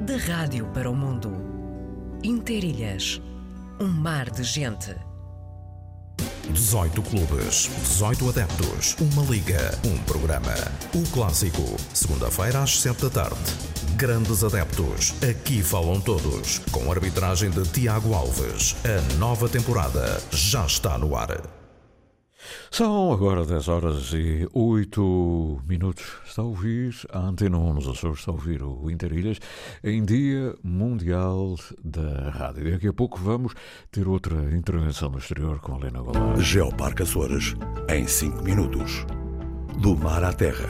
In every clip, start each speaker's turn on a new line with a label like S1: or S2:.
S1: De rádio para o mundo. Interilhas. Um mar de gente.
S2: 18 clubes, 18 adeptos, uma liga, um programa. O clássico, segunda-feira às 7 da tarde. Grandes adeptos, aqui falam todos, com arbitragem de Tiago Alves. A nova temporada já está no ar.
S3: São agora 10 horas e 8 minutos. Está a ouvir a Antena 1 nos Açores, está a ouvir o Interilhas em Dia Mundial da Rádio. Daqui a pouco vamos ter outra intervenção no exterior com a Helena Goulart.
S4: Geoparque Açores, em 5 minutos. Do mar à terra.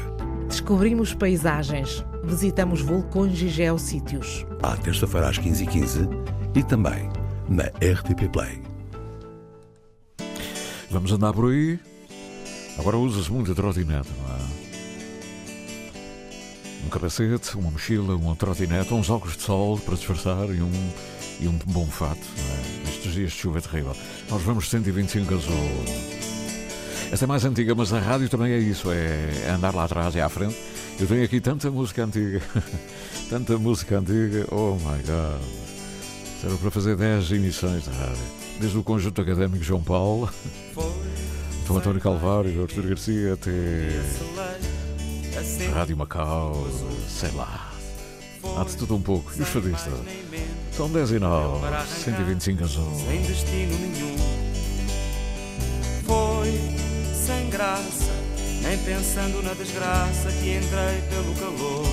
S5: Descobrimos paisagens, visitamos vulcões e geossítios.
S4: À terça-feira às 15h15 e também na RTP Play.
S3: Vamos andar por aí. Agora usa-se muito a trotinete, não é? Um capacete, uma mochila, uma trotinete, uns óculos de sol para disfarçar e um, e um bom fato, é? Nestes dias de chuva é terrível. Nós vamos 125 azul. Esta é mais antiga, mas a rádio também é isso, é andar lá atrás e à frente. Eu tenho aqui tanta música antiga, tanta música antiga, oh my god. Será para fazer 10 emissões de rádio desde o Conjunto Académico João Paulo, do António Calvário, Artur Garcia, até Rádio Macau, sei lá. Há de tudo um pouco. E os fadistas? São 10 e 9, 125 azul.
S6: Sem destino nenhum. Foi sem graça, nem pensando na desgraça que entrei pelo calor.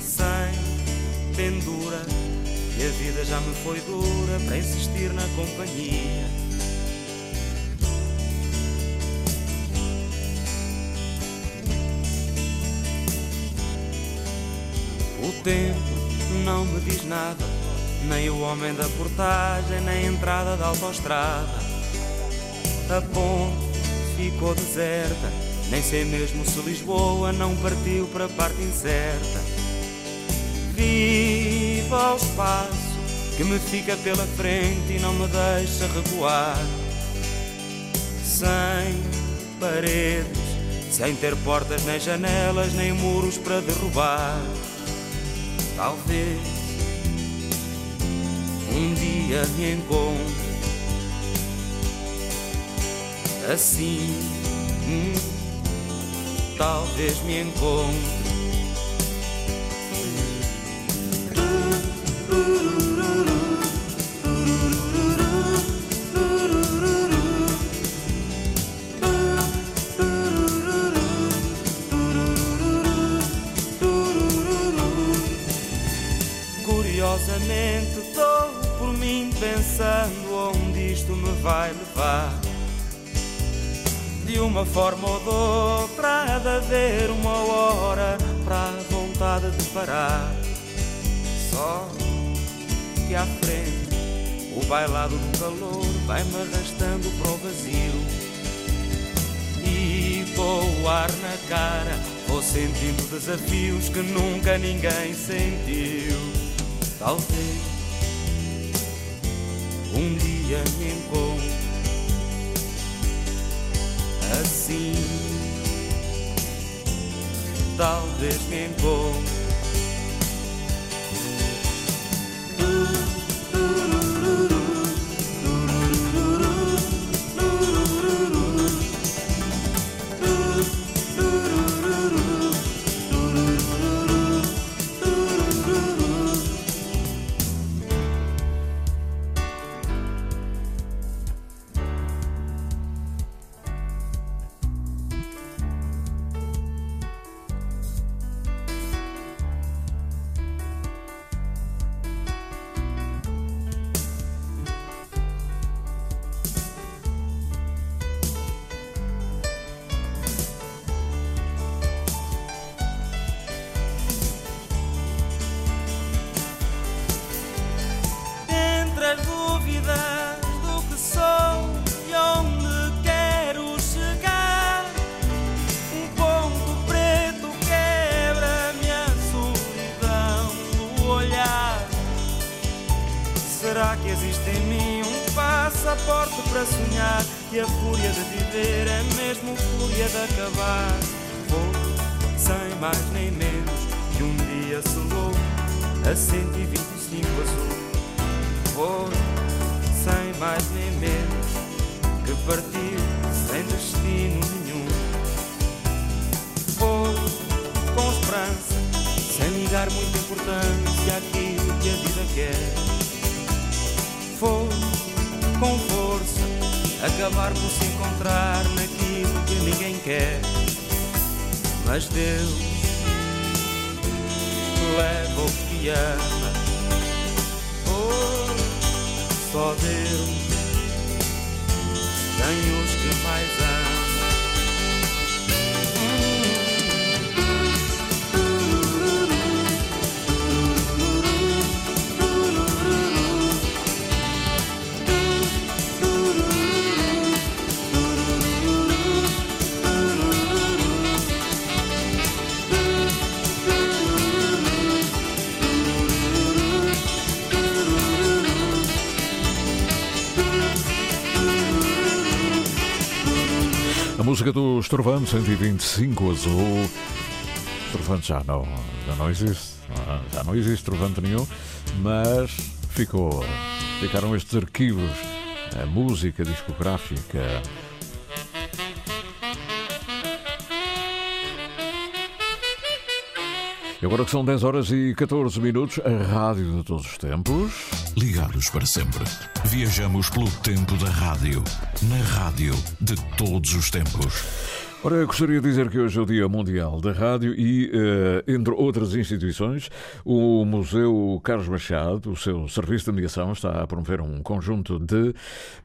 S6: Sem pendura e a vida já me foi dura para insistir na companhia. O tempo não me diz nada, nem o homem da portagem, nem a entrada da autoestrada. A ponte ficou deserta, nem sei mesmo se Lisboa não partiu para a parte incerta. Viva o espaço que me fica pela frente e não me deixa recuar. Sem paredes, sem ter portas nem janelas, nem muros para derrubar. Talvez um dia me encontre assim. Hum, talvez me encontre uma forma ou de outra há de haver uma hora para a vontade de parar. Só que à frente o bailado do calor vai-me arrastando para o vazio. E o ar na cara vou sentindo desafios que nunca ninguém sentiu. Talvez um dia me encontre assim. Talvez me encontre. Entre mesmo fúria de acabar. Vou, sem mais nem menos, que um dia e acelou a 125 azul. Foi sem mais nem menos que partir sem destino nenhum. Foi com esperança, sem ligar muita importância àquilo que a vida quer. Foi com força, acabar por se encontrar naquilo que ninguém quer. Mas Deus leva o que ama. Oh, só Deus tem os que mais ama.
S3: Música do Estrovante 125 Azul. Estrovante já não, já não existe. Já não existe Estrovante nenhum, mas ficou. Ficaram estes arquivos, a música discográfica. E agora que são 10 horas e 14 minutos, a rádio de todos os tempos.
S2: Ligados para sempre. Viajamos pelo tempo da rádio. Na rádio de todos os tempos.
S3: Ora, eu gostaria de dizer que hoje é o Dia Mundial da Rádio e, uh, entre outras instituições, o Museu Carlos Machado, o seu serviço de mediação, está a promover um conjunto de,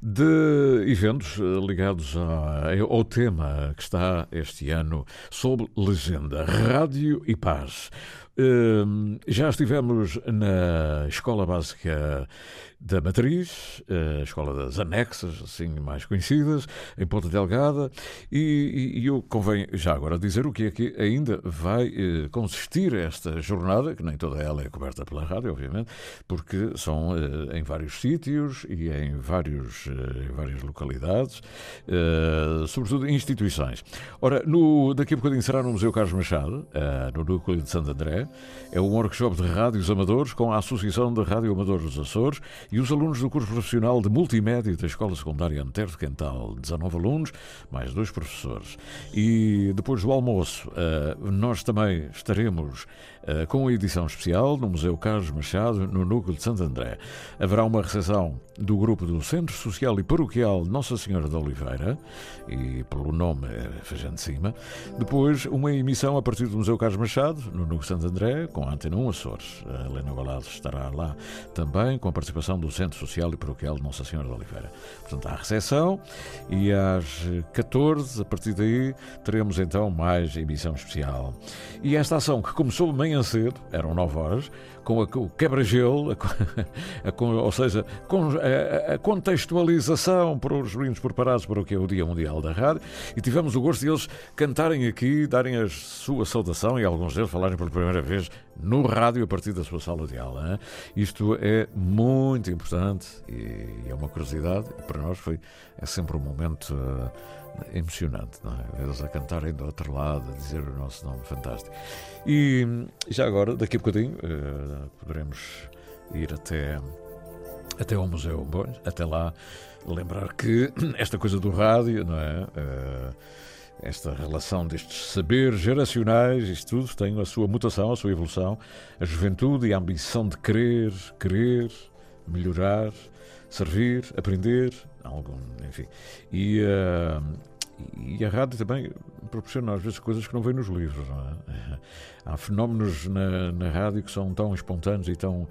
S3: de eventos eh, ligados a, ao tema que está este ano sob legenda Rádio e Paz. Uh, já estivemos na Escola Básica da Matriz, a Escola das Anexas, assim mais conhecidas, em Ponta Delgada, e, e, eu convém já agora dizer o que é que ainda vai eh, consistir esta jornada, que nem toda ela é coberta pela rádio, obviamente, porque são eh, em vários sítios e em, vários, eh, em várias localidades, eh, sobretudo instituições. Ora, no, daqui a bocadinho será no Museu Carlos Machado, eh, no núcleo de Santo André, é um workshop de rádios amadores com a Associação de Rádio Amadores dos Açores e os alunos do curso profissional de Multimédia da Escola Secundária Antero de Quental, 19 alunos, mais dois professores. E depois do almoço, eh, nós também estaremos com a edição especial no Museu Carlos Machado, no Núcleo de Santo André. Haverá uma recepção do grupo do Centro Social e Paroquial Nossa Senhora da Oliveira, e pelo nome é de cima. Depois, uma emissão a partir do Museu Carlos Machado, no Núcleo de Santo André, com a Antena 1 Açores. A Helena Balado estará lá também, com a participação do Centro Social e Paroquial Nossa Senhora da Oliveira. Portanto, há recepção e às 14, a partir daí, teremos então mais emissão especial. E esta ação que começou bem cedo, eram 9 horas, com a, o quebra-gelo, ou seja, com a, contextualização para os meninos preparados para o que é o Dia Mundial da Rádio, e tivemos o gosto de eles cantarem aqui, darem a sua saudação e alguns deles falarem pela primeira vez no rádio a partir da sua sala de aula. Hein? Isto é muito importante e é uma curiosidade, para nós foi é sempre um momento. Uh, emocionante, não é? Vê-los a cantarem do outro lado, a dizer o nosso nome fantástico. E já agora, daqui a bocadinho, uh, poderemos ir até, até ao Museu Bom, até lá, lembrar que esta coisa do rádio, não é? Uh, esta relação destes saberes geracionais, isto tudo tem a sua mutação, a sua evolução, a juventude e a ambição de querer, querer, melhorar, servir, aprender, algum, enfim. E, uh, e a rádio também proporciona às vezes coisas que não vêm nos livros. É? Há fenómenos na, na rádio que são tão espontâneos e tão,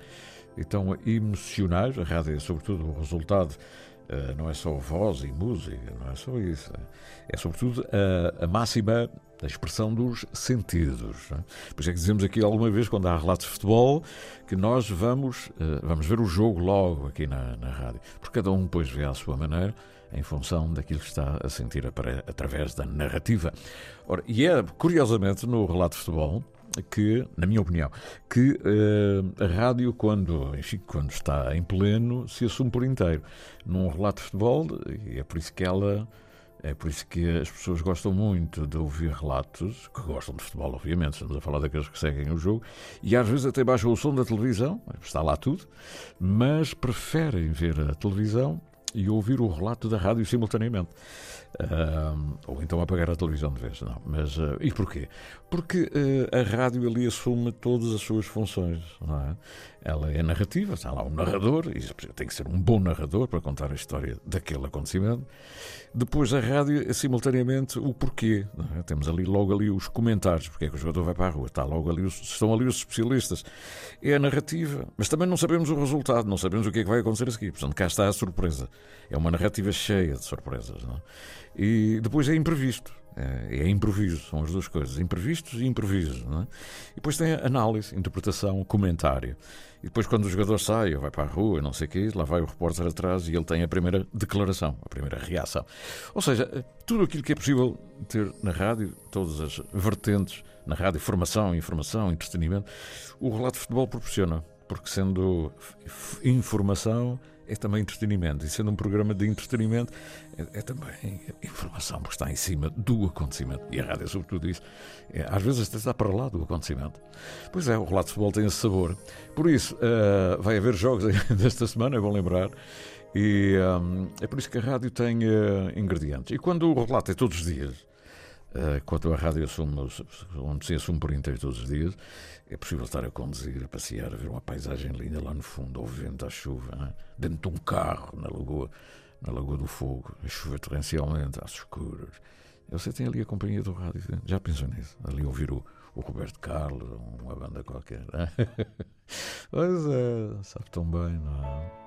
S3: e tão emocionais. A rádio é sobretudo o resultado Uh, não é só voz e música, não é só isso. É sobretudo a, a máxima da expressão dos sentidos. Não é? Que dizemos aqui alguma vez, quando há relatos de futebol, que nós vamos, uh, vamos ver o jogo logo aqui na, na rádio. Porque cada um depois vê à sua maneira, em função daquilo que está a sentir através da narrativa. Ora, e é, curiosamente, no relato de futebol, que, na minha opinião, que uh, a rádio, quando, enfim, quando está em pleno, se assume por inteiro. Num relato de futebol, e é por isso que ela É por isso que as pessoas gostam muito de ouvir relatos, que gostam de futebol, obviamente, estamos a falar daqueles que seguem o jogo, e às vezes até baixam o som da televisão, está lá tudo, mas preferem ver a televisão e ouvir o relato da rádio simultaneamente. Uh, ou então apagar a televisão de vez, não. Mas, uh, e porquê? Porque uh, a rádio ali assume todas as suas funções, é? Ela é narrativa, está lá um narrador, e tem que ser um bom narrador para contar a história daquele acontecimento. Depois a rádio, simultaneamente, o porquê. É? Temos ali logo ali os comentários, porque é que o jogador vai para a rua. Está logo ali, os, estão ali os especialistas. É a narrativa, mas também não sabemos o resultado, não sabemos o que é que vai acontecer a seguir. Portanto, cá está a surpresa. É uma narrativa cheia de surpresas. É? E depois é imprevisto. É, é improviso, são as duas coisas, imprevistos e improvisos. É? E depois tem análise, interpretação, comentário. E depois, quando o jogador sai ou vai para a rua, não sei o quê, lá vai o repórter atrás e ele tem a primeira declaração, a primeira reação. Ou seja, tudo aquilo que é possível ter na rádio, todas as vertentes na rádio, formação, informação, entretenimento, o relato de futebol proporciona. Porque sendo informação, é também entretenimento. E sendo um programa de entretenimento, é, é, também informação, porque está em cima do acontecimento. E a rádio sobretudo isso. É, às vezes até está para lá do acontecimento. Pois é, o relato de futebol tem esse sabor. Por isso, uh, vai haver jogos desta semana, é bom lembrar. E um, é por isso que a rádio tem uh, ingredientes. E quando o relato é todos os dias, quando a rádio assume, onde se assume por inteiro todos os dias, é possível estar a conduzir, a passear, a ver uma paisagem linda lá no fundo, ao vento, à chuva, é? dentro de um carro, na lagoa, na Lagoa do Fogo, a chover torrencialmente, às escuras. Você tem ali a companhia do rádio, já pensou nisso? Ali ouvir o, o Roberto Carlos, uma banda qualquer. É? pois é, sabe tão bem, não é?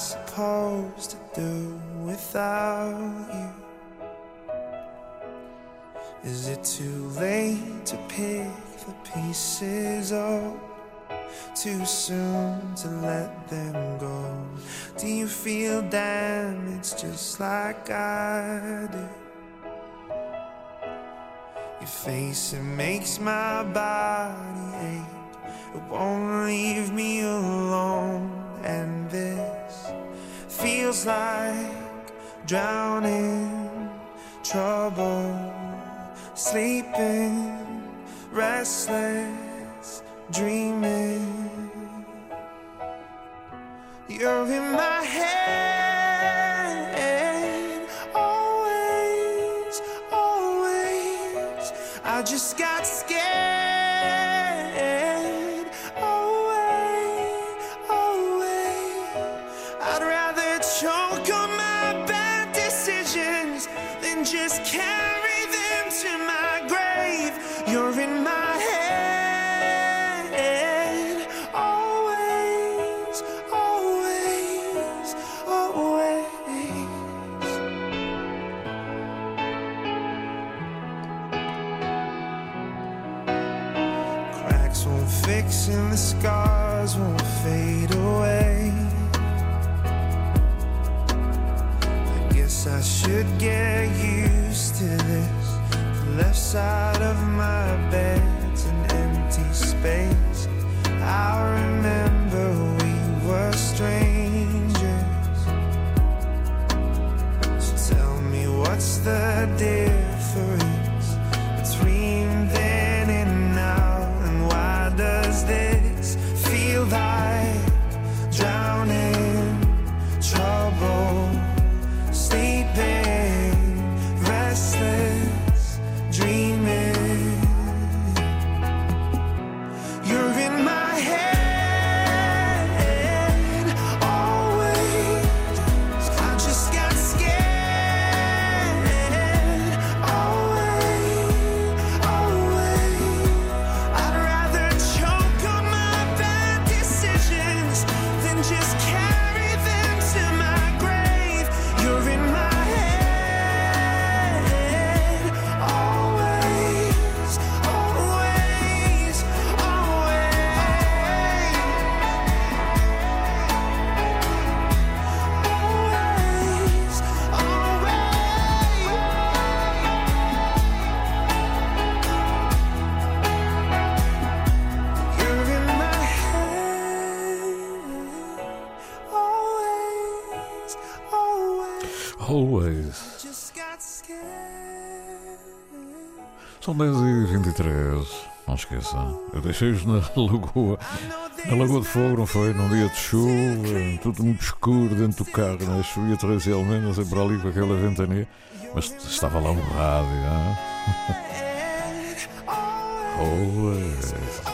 S7: Supposed to do without you? Is it too late to pick the pieces up? Too soon to let them go? Do you feel damaged just like I do? Your face, it makes my body ache. It won't leave me alone, and this feels like drowning, trouble, sleeping, restless, dreaming. You're in my head, Choke on my bad decisions,
S3: then
S7: just
S3: count. 2013, não esqueça. Eu deixei-os na lagoa. Na Lagoa de Fogo, não foi? Num dia de chuva, tudo muito escuro dentro do carro, na é? chovia três almenas e para ali com aquela ventania, mas estava lá o rádio. Né?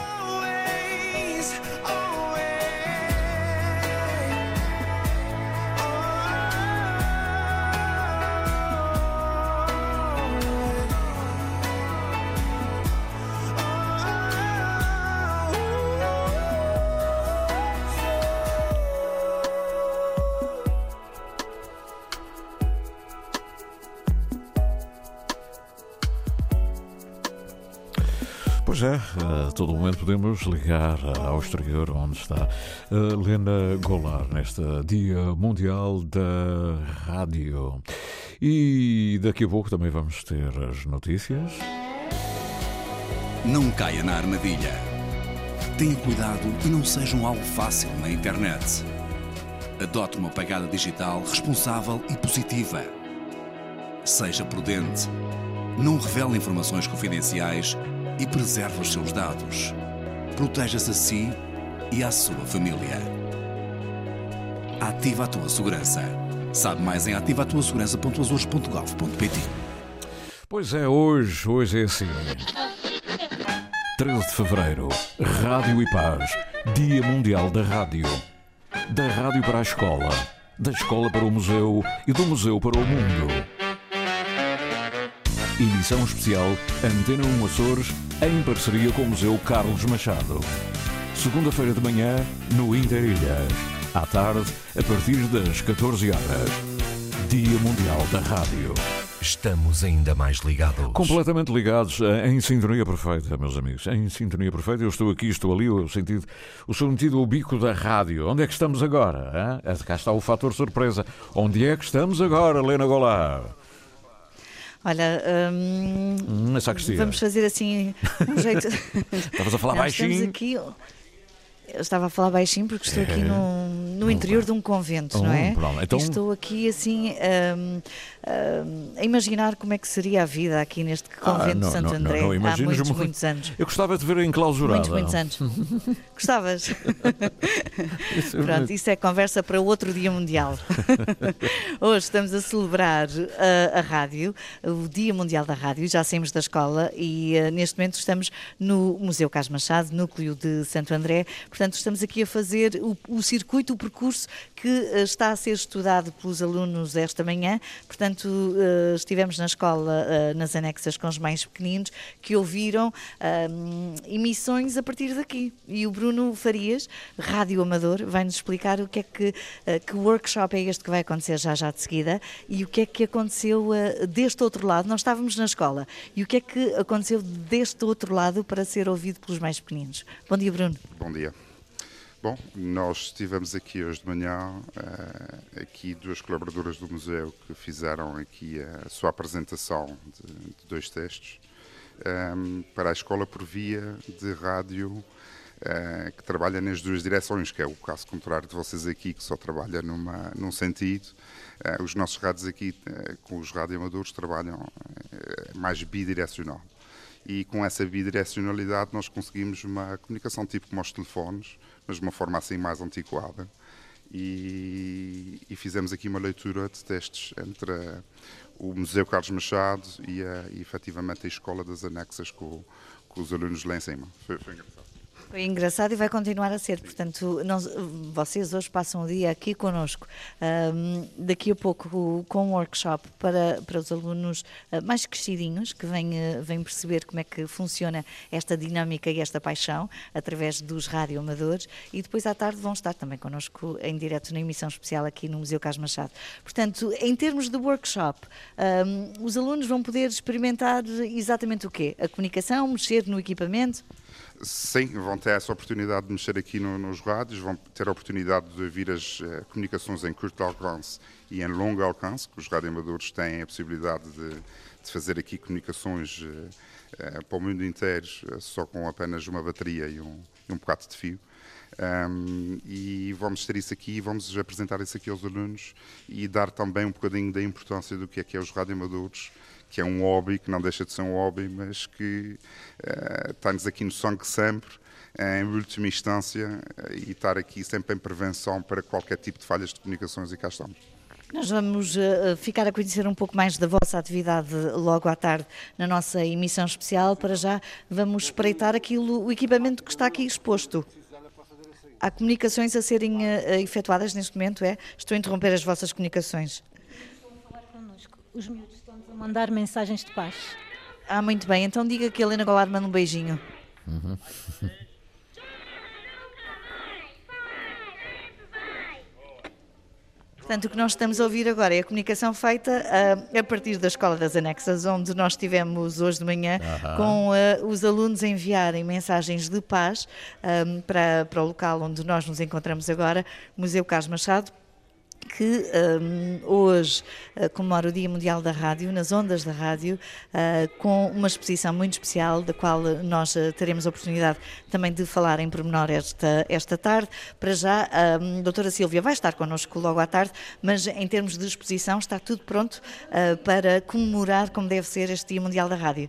S3: todo momento podemos ligar ao exterior, onde está a Lena Golar, neste Dia Mundial da Rádio. E daqui a pouco também vamos ter as notícias.
S8: Não caia na armadilha. Tenha cuidado e não seja um alvo fácil na internet. Adote uma pegada digital responsável e positiva. Seja prudente. Não revele informações confidenciais e preserve os seus dados. Proteja-se a si e à sua família. Ativa a tua segurança. Sabe mais em ativatuasegurança.azores.gov.pt
S3: Pois é, hoje, hoje é assim. 13 de Fevereiro, Rádio e Paz, Dia Mundial da Rádio. Da rádio para a escola, da escola para o museu e do museu para o mundo. Emissão especial Antena 1 Açores, em parceria com o Museu Carlos Machado. Segunda-feira de manhã, no Interilhas. À tarde, a partir das 14 horas. Dia Mundial da Rádio.
S2: Estamos ainda mais ligados.
S3: Completamente ligados, eh, em sintonia perfeita, meus amigos. Em sintonia perfeita, eu estou aqui, estou ali, o sentido, o sentido, o bico da rádio. Onde é que estamos agora? Hein? Cá está o fator surpresa. Onde é que estamos agora, Lena Golar?
S9: Olha, hum,
S3: Hum, Cristina.
S9: vamos fazer assim um jeito.
S3: Estavas a falar baixinho.
S9: Aqui. Eu estava a falar baixinho porque estou aqui no, no interior de um convento, não é?
S3: Então-
S9: estou aqui assim hum, hum, a imaginar como é que seria a vida aqui neste convento
S3: Ah, não,
S9: de Santo
S3: não, não,
S9: André
S3: não,
S9: há
S3: imaginas
S9: muitos,
S3: muito.
S9: muitos anos.
S3: Eu gostava de ver enclausurada.
S9: Muitos, muitos anos. Gostavas?
S3: Isso é
S9: Pronto, isso é conversa para outro Dia Mundial. Hoje estamos a celebrar uh, a rádio, o Dia Mundial da Rádio, já saímos da escola e uh, neste momento estamos no Museu Carlos Machado, núcleo de Santo André. Portanto, estamos aqui a fazer o, o circuito, o percurso que uh, está a ser estudado pelos alunos esta manhã. Portanto, uh, estivemos na escola, uh, nas anexas com os mais pequeninos, que ouviram um, emissões a partir daqui. E o Bruno Farias, rádio amador, vai-nos explicar o que é que, que workshop é este que vai acontecer já já de seguida e o que é que aconteceu deste outro lado. Nós estávamos na escola e o que é que aconteceu deste outro lado para ser ouvido pelos mais pequeninos. Bom dia, Bruno.
S10: Bom dia. Bom, nós estivemos aqui hoje de manhã, eh, aqui duas colaboradoras do museu que fizeram aqui a sua apresentação de, de dois textos ehm, para a escola por via de rádio eh, que trabalha nas duas direções, que é o caso contrário de vocês aqui, que só trabalha numa, num sentido. Eh, os nossos rádios aqui, com os radioamadores, trabalham mais bidirecional e com essa bidirecionalidade nós conseguimos uma comunicação tipo como aos telefones, mas de uma forma assim mais antiquada. E, e fizemos aqui uma leitura de testes entre a- o Museu Carlos Machado e, a, e efetivamente a Escola das Anexas com, com os alunos lá em cima. Foi, foi engraçado.
S9: Foi engraçado e vai continuar a ser. Portanto, nós- vocês hoje passam o dia aqui connosco. Ahm, daqui a pouco, com um workshop para, para os alunos ah, mais crescidinhos, que vêm, ah, vêm perceber como é que funciona esta dinâmica e esta paixão através dos radioamadores. E depois à tarde vão estar também connosco em direto na emissão especial aqui no Museu Carlos Machado. Portanto, em termos de workshop, ahm, os alunos vão poder experimentar exatamente o quê? A comunicação, mexer no equipamento?
S10: Sim, vão ter essa oportunidade de mexer aqui no- nos rádios, vão ter a oportunidade de ouvir as eh, comunicações em curto alcance e em longo alcance, que os radioamadores têm a possibilidade de, de fazer aqui comunicações eh, eh, para o mundo inteiro só com apenas uma bateria e um, e um bocado de fio. Um, e vamos ter isso aqui, vamos apresentar isso aqui aos alunos e dar também um bocadinho da importância do que é que é os radioamadores, que é um hobby, que não deixa de ser um hobby, mas que uh, está-nos aqui no sangue sempre, em última instância, uh, e estar aqui sempre em prevenção para qualquer tipo de falhas de comunicações e cá estamos.
S9: Nós vamos uh, ficar a conhecer um pouco mais da vossa atividade logo à tarde na nossa emissão especial. Para já, vamos espreitar aquilo, o equipamento que está aqui exposto. Há comunicações a serem uh, efetuadas neste momento, é? Estou a interromper as vossas comunicações.
S11: Estão a falar connosco. Os miúdos mandar mensagens de paz.
S9: Ah, muito bem. Então diga que a Helena Goulart manda um beijinho.
S3: Uhum.
S9: Portanto, o que nós estamos a ouvir agora é a comunicação feita uh, a partir da Escola das Anexas, onde nós tivemos hoje de manhã
S3: Aham.
S9: com uh, os alunos a enviarem mensagens de paz um, para, para o local onde nós nos encontramos agora, Museu Carlos Machado que um, hoje uh, comemora o Dia Mundial da Rádio, nas ondas da rádio, uh, com uma exposição muito especial, da qual nós uh, teremos a oportunidade também de falar em pormenor esta, esta tarde. Para já, a um, doutora Silvia vai estar connosco logo à tarde, mas em termos de exposição está tudo pronto para comemorar como deve ser este Dia Mundial da Rádio.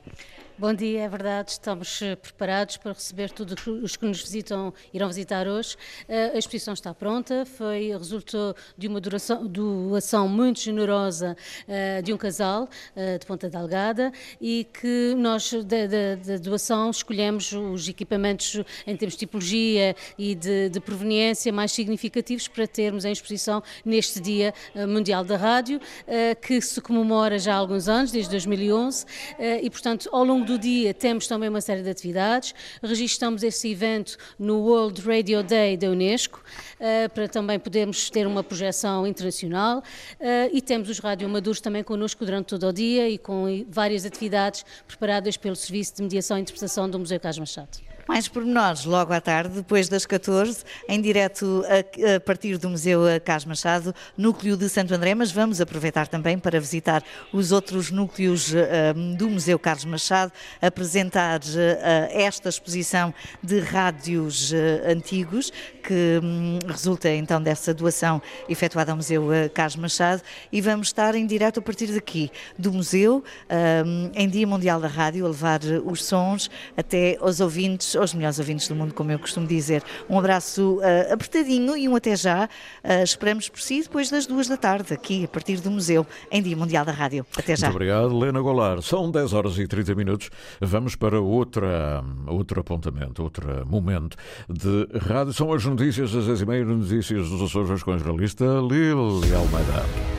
S11: Bom dia, é verdade, estamos eh, preparados para receber todos os que nos visitam, irão visitar hoje. Eh, A exposição está pronta, foi resultou de uma duração, doação muito generosa eh, de um casal de Ponta Delgada e que nós da, da- da doação escolhemos os equipamentos em termos de tipologia e de, de proveniência mais significativos para termos em exposição neste Dia Mundial da Rádio, que se comemora já há alguns anos, desde 2011, eh, e portanto ao longo do dia temos também uma série de atividades. Registramos esse evento no World Radio Day da Unesco, eh, para também podermos ter uma projeção internacional, eh, e temos os radioamadores também connosco durante todo o dia e com várias atividades preparadas pelo Serviço de Mediação e Interpretação do Museu Carlos Machado.
S9: Mais pormenores logo à tarde, depois das 14, em direto a, a partir do Museu Cas Machado, núcleo de Santo André, mas vamos aproveitar também para visitar os outros núcleos eh, do Museu Carlos Machado, apresentar eh, esta exposição de rádios eh, antigos, que hum, resulta então dessa doação efetuada ao Museu Carlos Machado, e vamos estar em direto a partir daqui, do Museu, hum, em Dia Mundial da Rádio, a levar os sons até aos ouvintes, aos melhores ouvintes do mundo, como eu costumo dizer. Um abraço eh, apertadinho e um até já. Eh, esperamos por si depois das duas da tarde, aqui a partir do Museu, em Dia Mundial da Rádio. Até já.
S3: Muito obrigado, Lena Golar. São 10 horas e 30 minutos. Vamos para outra, outro apontamento, outro momento de rádio. São as notícias das 10 e meia, notícias dos Açores com a jornalista Lili Almeida.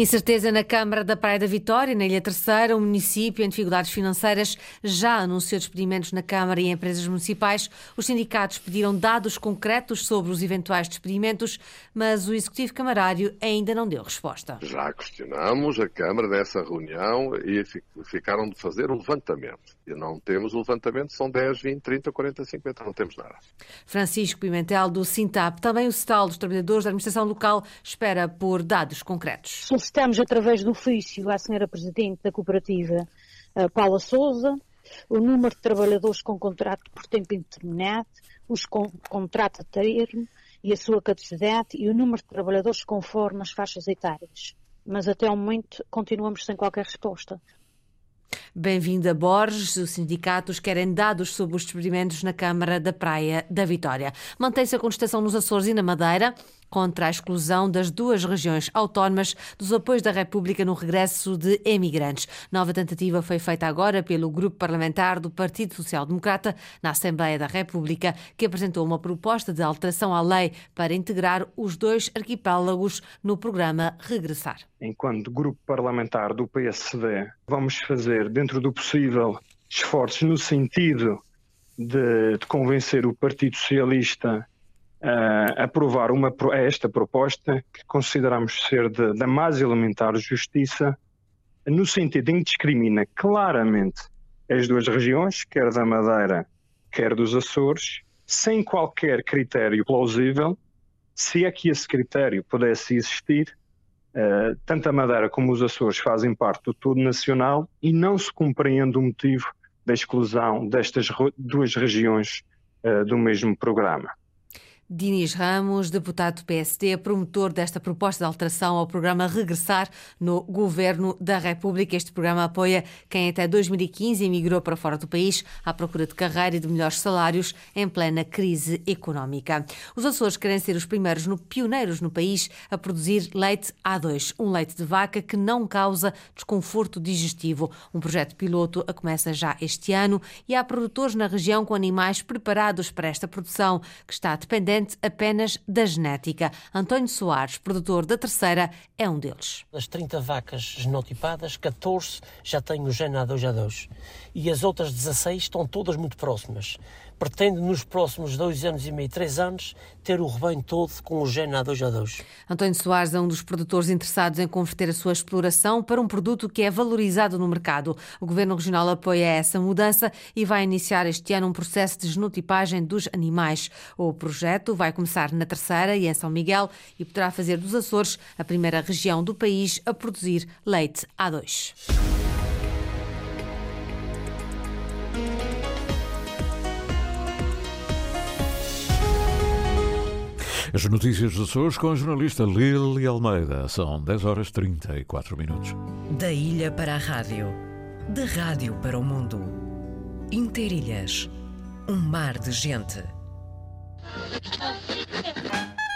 S12: Incerteza na Câmara da Praia da Vitória, na Ilha Terceira, o município em dificuldades financeiras já anunciou despedimentos na Câmara e em empresas municipais. Os sindicatos pediram dados concretos sobre os eventuais despedimentos, mas o Executivo Camarário ainda não deu resposta.
S13: Já questionamos a Câmara nessa reunião e fi- ficaram de fazer um levantamento. E não temos o levantamento, são 10, 20, 30, 40, 50, não temos nada.
S12: Francisco Pimentel, do Sintap, também o CETAL dos Trabalhadores da Administração Local, espera por dados concretos.
S14: Solicitamos através do ofício à senhora Presidente da Cooperativa, Paula Souza, o número de trabalhadores com contrato por tempo indeterminado, os com contrato a termo e a sua caducidade e o número de trabalhadores conforme as faixas etárias. Mas até ao momento continuamos sem qualquer resposta.
S12: Bem-vindo a Borges. Os sindicatos querem dados sobre os despedimentos na Câmara da Praia da Vitória. Mantém-se a contestação nos Açores e na Madeira contra a exclusão das duas regiões autónomas dos apoios da República no regresso de emigrantes. Nova tentativa foi feita agora pelo grupo parlamentar do Partido Social Democrata na Assembleia da República, que apresentou uma proposta de alteração à lei para integrar os dois arquipélagos no programa Regressar.
S15: enquanto grupo parlamentar do PSD, vamos fazer, dentro do possível, esforços no sentido de, de convencer o Partido Socialista a aprovar uma, esta proposta, que consideramos ser da mais elementar justiça, no sentido em que discrimina claramente as duas regiões, quer da Madeira, quer dos Açores, sem qualquer critério plausível, se é que esse critério pudesse existir, Uh, tanto a Madeira como os Açores fazem parte do todo nacional e não se compreende o motivo da exclusão destas duas regiões uh, do mesmo programa.
S12: Dinis Ramos, deputado do PSD, promotor desta proposta de alteração ao programa Regressar no Governo da República. Este programa apoia quem até 2015 emigrou para fora do país à procura de carreira e de melhores salários em plena crise económica. Os Açores querem ser os primeiros no, pioneiros no país a produzir leite A2, um leite de vaca que não causa desconforto digestivo. Um projeto piloto começa já este ano e há produtores na região com animais preparados para esta produção, que está dependente apenas da genética. António Soares, produtor da terceira, é um deles.
S16: Das 30 vacas genotipadas, 14 já têm o gene A2A2 e as outras 16 estão todas muito próximas pretende nos próximos dois anos e meio, três anos, ter o rebanho todo com o gene A2A2.
S12: António Soares é um dos produtores interessados em converter a sua exploração para um produto que é valorizado no mercado. O Governo Regional apoia essa mudança e vai iniciar este ano um processo de genotipagem dos animais. O projeto vai começar na Terceira e em São Miguel e poderá fazer dos Açores a primeira região do país a produzir leite A2.
S3: As notícias dos Açores com a jornalista Lili Almeida. São 10 horas 34 minutos.
S1: Da ilha para a rádio, da rádio para o mundo. Interilhas, um mar de gente.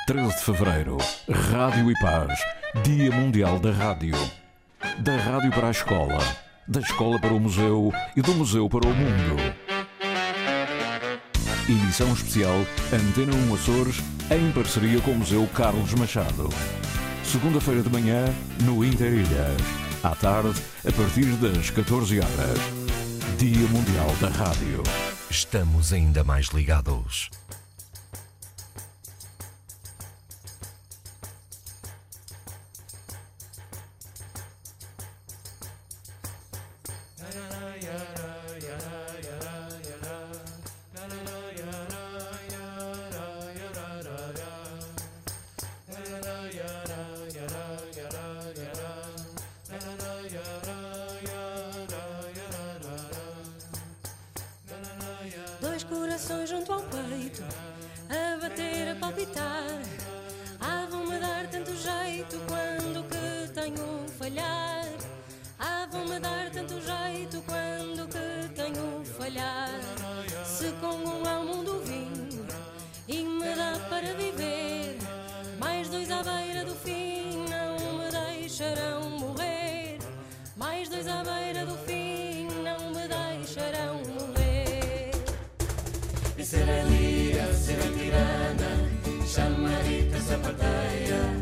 S3: 13 de fevereiro, Rádio e Paz, Dia Mundial da Rádio. Da rádio para a escola, da escola para o museu e do museu para o mundo. Emissão especial Antena 1 Açores em parceria com o Museu Carlos Machado. Segunda-feira de manhã no Interilhas. À tarde, a partir das 14 horas. Dia Mundial da Rádio.
S17: Estamos ainda mais ligados.
S18: falhar. Ah, vão-me dar tanto jeito quando que tenho falhar. Se com um ao mundo vinho e me dá para viver, mais dois à beira do fim não me deixarão morrer. Mais dois à beira do fim não me deixarão morrer. E serei lira, a tirana, chamarita sapateira.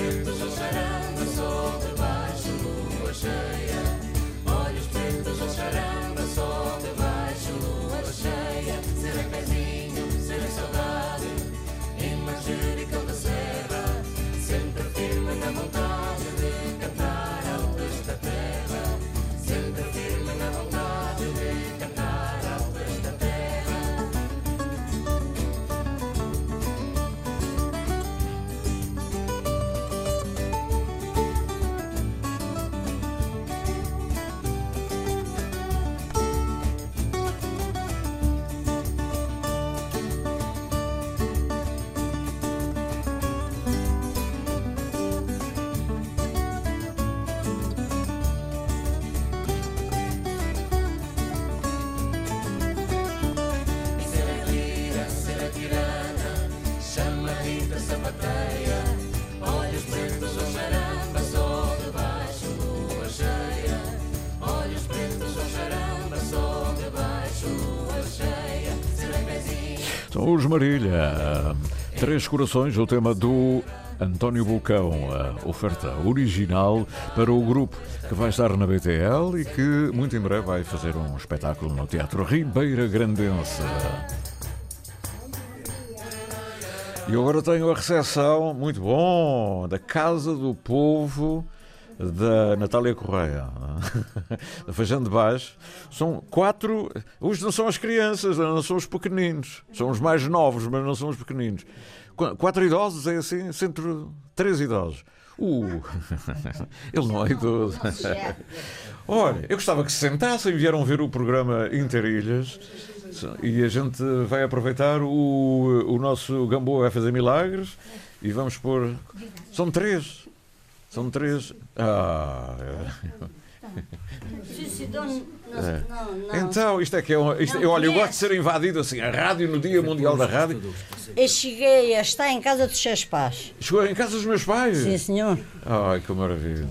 S18: de cantar altas da terra.
S3: São os Marília. Três Corações, o tema do António Bulcão, a oferta original para o grupo que vai estar na BTL e que muito em breve vai fazer um espetáculo no Teatro Ribeira Grandense. E agora tenho a recepção, muito bom, da Casa do Povo da Natália Correia, da Feijão de Baixo. São quatro. Hoje não são as crianças, não são os pequeninos. São os mais novos, mas não são os pequeninos. Qu- Quatro idosos, é assim? Centro. Três idosos. Uh, ele não é idoso. Olha, eu gostava que se sentassem e vieram ver o programa Interilhas. E a gente vai aproveitar o, o nosso Gamboa vai fazer milagres e vamos pôr. São três. São três. Ah. é. Então, isto é que é. um- isto-
S19: Não
S3: olha, eu gosto de ser invadido assim. A rádio no Dia Mundial da Rádio.
S19: Eu cheguei a estar em casa dos seus pais.
S3: Chegou em casa dos meus pais.
S19: Sim, senhor.
S3: Ai, que maravilha.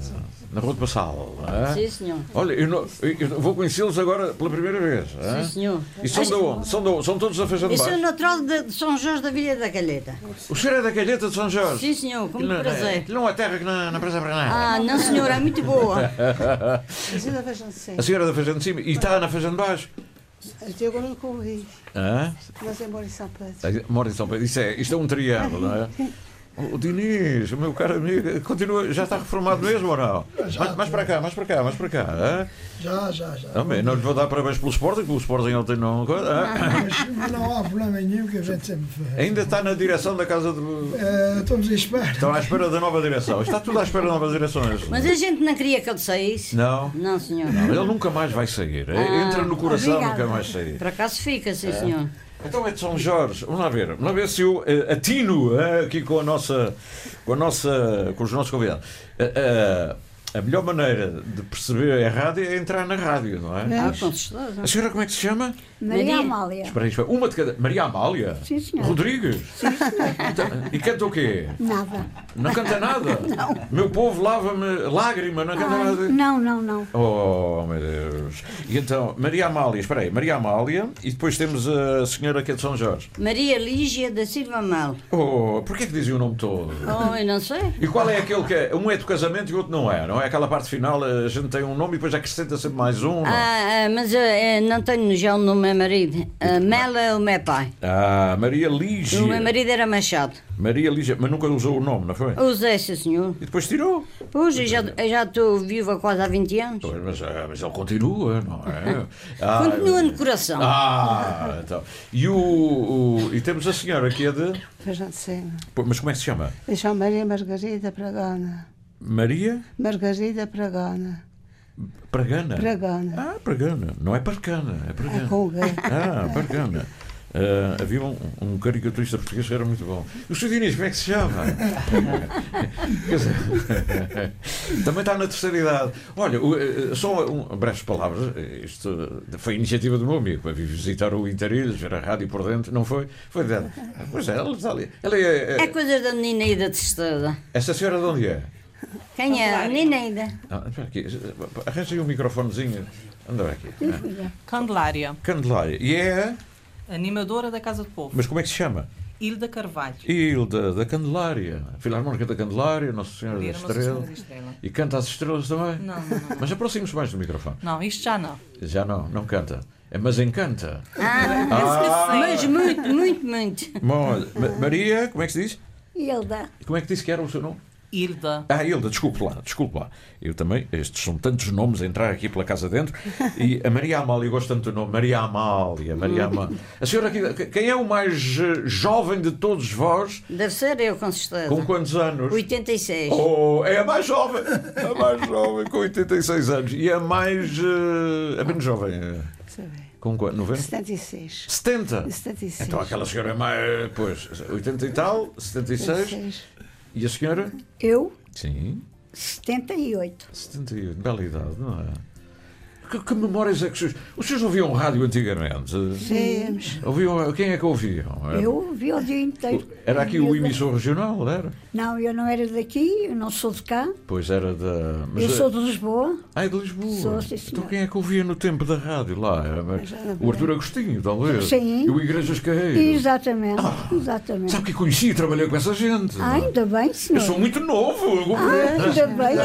S3: Na Rua de Passal. não é?
S19: Sim, senhor.
S3: Olha, eu, não- eu vou conhecê-los agora pela primeira vez. é?
S19: Sim, senhor.
S3: E são
S19: Mas-
S3: de onde? São, de onde? são todos da Feijão de
S19: Eu sou
S3: Baixo?
S19: natural de, São Jorge da Vila da Calheta.
S3: O senhor é da Calheta de São Jorge?
S19: Sim, senhor, com muito
S3: não-
S19: prazer.
S3: Não é terra que não, não presta para nada.
S19: Ah, não, senhora, é muito boa.
S3: A senhora é da Feijão de Cima e está na Feijão de Baixo?
S20: Até agora não corri,
S3: Hã?
S20: mas é moro em São Pedro.
S3: Mora em São Pedro. Isto é, isto é um triângulo, não é? O Diniz, o meu caro amigo, continua, já está reformado mesmo ou não? Mais, mais para cá, mais para cá, mais para cá. hã?
S20: Já, já, já.
S3: Também, não lhe vou dar parabéns pelo Sporting, porque o Sporting ontem não. hã?
S20: Mas, mas não há problema nenhum que a gente sempre faz.
S3: Ainda está na direção da casa de.
S20: Eh, estamos à espera.
S3: Estão à espera da nova direção. Está tudo à espera de novas direções.
S19: Mas a gente não queria que ele saísse.
S3: Não?
S19: Não, senhor.
S3: Não, ele nunca mais vai sair.
S19: Ah,
S3: Entra no coração,
S19: obrigada.
S3: nunca mais sair.
S19: Por acaso fica, sim,
S3: É.
S19: senhor.
S3: Então é de São Jorge. Vamos lá ver. Vamos lá ver se eu eh, atino eh, aqui com a nossa, com a nossa, com os nossos convidados. Eh, a melhor maneira de perceber a rádio é entrar na rádio, não é?
S19: Ah, com certeza.
S3: A senhora como é que se chama?
S20: Maria Amália.
S3: Espera aí, espera. Uma de cada. Maria Amália?
S20: Sim, senhora.
S3: Rodrigues? Então, e canta o quê?
S20: Nada.
S3: Não canta nada?
S20: Não.
S3: Meu povo lava-me lágrima, não canta
S20: Ai,
S3: nada.
S20: não, não, não.
S3: Oh, meu Deus. E então, Maria Amália, espera aí, Maria Amália, e depois temos a senhora que é de São Jorge.
S19: Maria Lígia da Silva Mal.
S3: Oh, porquê que dizem o nome todo?
S19: Oh, eu não sei.
S3: E qual é aquele que é? Um é do casamento e o outro não é, não é? Aquela parte final, a gente tem um nome e depois acrescenta sempre mais um. não é?
S19: Ah, ah, mas eh, eh, não tenho já o nome do meu marido. Ah, Mela é o meu pai.
S3: Ah, Maria Lígia.
S19: O meu marido era Machado.
S3: Maria Lígia, mas nunca usou o nome, não foi?
S19: Usei, sim, senhor.
S3: E depois tirou.
S19: Pois, eu já eu já estou viva quase há 20 anos.
S3: Pois, Mas, ah, mas ele continua, não é? Ah,
S19: Continua no coração.
S3: Ah, então. E, o, o- e temos a senhora que é de.
S20: Feijão de cima.
S3: Pô, Mas como é que se chama?
S20: Eu chamo Maria Margarida Pragana.
S3: Maria
S20: Margarida Pragana.
S3: Pragana.
S20: Pragana.
S3: Ah, Pragana. Não é Parcana, é Pragana.
S20: É com.
S3: Ah, Parcana. Ah, havia um, um caricaturista português que era muito bom. O Sr. Diniz, como é que se chama? Quer dizer, também está na terceira idade. Olha, eh, só um, breves palavras. Isto foi iniciativa do meu amigo para vir visitar o Interilhas, ver a rádio por dentro. Não foi? Foi dela. Pois é, ela está ali. Ela é,
S19: É
S3: é,
S19: coisas da menina aí da testada.
S3: essa senhora de onde é?
S19: Quem é? A menina ainda.
S3: Ah. Arranja aí um microfonezinho. Anda aqui. Ah.
S21: Candelária,
S3: Candelária. E é.
S21: animadora da Casa do Povo.
S3: Mas como é que se chama?
S21: Hilda Carvalho.
S3: Hilda da Candelária. Filarmónica da Candelária, Nossa Senhora da Estrela.
S21: Senhora da Estrela.
S3: E canta as estrelas também?
S21: Não, não, não.
S3: Mas aproxime-se mais do microfone.
S21: Não, isto já não.
S3: Já não, não canta. É, mas encanta.
S19: Ah,
S3: Ah.
S19: mas muito, muito, muito.
S3: Bom, Ma- Maria, como é que se diz?
S20: Hilda.
S3: Como é que disse que era o seu nome?
S21: Hilda.
S3: Ah, Hilda, desculpe lá, desculpe lá. Eu também, estes são tantos nomes a entrar aqui pela casa dentro. E a Maria Amália, eu gosto tanto do nome. Maria Amália, Maria Amália. A senhora aqui, quem é o mais eh, jovem de todos vós?
S19: Deve ser eu, com certeza.
S3: Com quantos anos?
S19: 86.
S3: Oh, é a mais jovem, a mais jovem, com 86 anos. E a mais. eh, a menos jovem. eh, Com quanto? 90?
S20: 76.
S3: 70?
S20: 76.
S3: Então aquela senhora é mais. Pois, 80 e tal, 76.
S20: 76.
S3: E a senhora?
S20: Eu,
S3: Sim,
S20: 78.
S3: 78. Bela idade, não é? Que, que memórias é que os senhores... Os senhores ouviam rádio antigamente?
S20: Sim.
S3: Ouviam... Quem é que ouviam?
S20: Eu vi o dia inteiro.
S3: Era aqui o emissor regional, era?
S20: Não, eu não era daqui, eu não sou de cá.
S3: Pois era da... mas
S20: eu
S3: é-
S20: sou de Lisboa.
S3: Ah, é de Lisboa.
S20: Sou, sim,
S3: então
S20: senhor.
S3: quem é que ouvia no tempo da rádio lá? Era o Arthur Agostinho, talvez.
S20: Sim.
S3: E o Igrejas Carreiro.
S20: Exatamente, exatamente.
S3: Sabe que conheci e trabalhei com essa gente.
S20: Ah, ainda bem, senhor.
S3: Eu sou muito novo.
S20: Ah, ainda bem.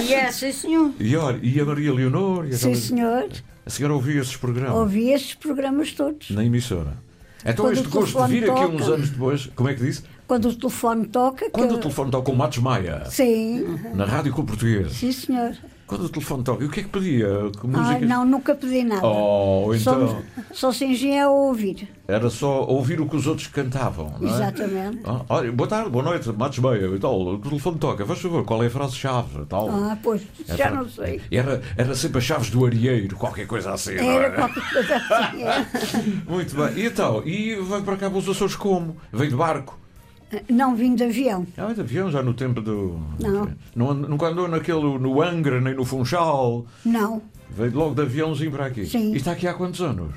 S19: E é, sim, senhor.
S3: E, olha, e a Maria Leonor? E
S20: Sim,
S3: aquela-
S20: senhor.
S3: A senhora ouvia esses programas?
S20: Ouvi estes programas todos.
S3: Na emissora. Então
S20: Quando
S3: este gosto de vir aqui
S20: toca.
S3: uns anos depois, como é que disse?
S20: Quando o telefone toca. que
S3: Quando
S20: eu-
S3: o telefone toca com o Matos Maia,
S20: Sim.
S3: na Rádio Clube Português,
S20: Sim, senhor.
S3: Quando o telefone toca, o que é que pedia? Que
S20: Ah,
S3: músicas?
S20: não, nunca pedi nada.
S3: Oh, então
S20: Só, só engenha a ouvir.
S3: era só ouvir o que os outros cantavam, não é?
S20: Exatamente.
S3: Ah, olha, boa tarde, boa noite, Matos Maia e tal, o telefone toca, faz favor, qual é a frase-chave? Tal.
S20: Ah, pois,
S3: É
S20: já
S3: fra-
S20: não sei.
S3: Era, era sempre as chaves do areeiro, qualquer coisa assim. não
S20: Era
S3: é?
S20: qualquer coisa assim. é.
S3: Muito bem. E então, e vai para cá para os Açores como? Vem de barco?
S20: Não vim de avião.
S3: Ah, de avião já no tempo do.
S20: Não.
S3: Não, nunca andou naquele, no Angra, nem no Funchal.
S20: Não.
S3: Veio logo de aviãozinho para aqui.
S20: Sim.
S3: E está aqui há quantos anos?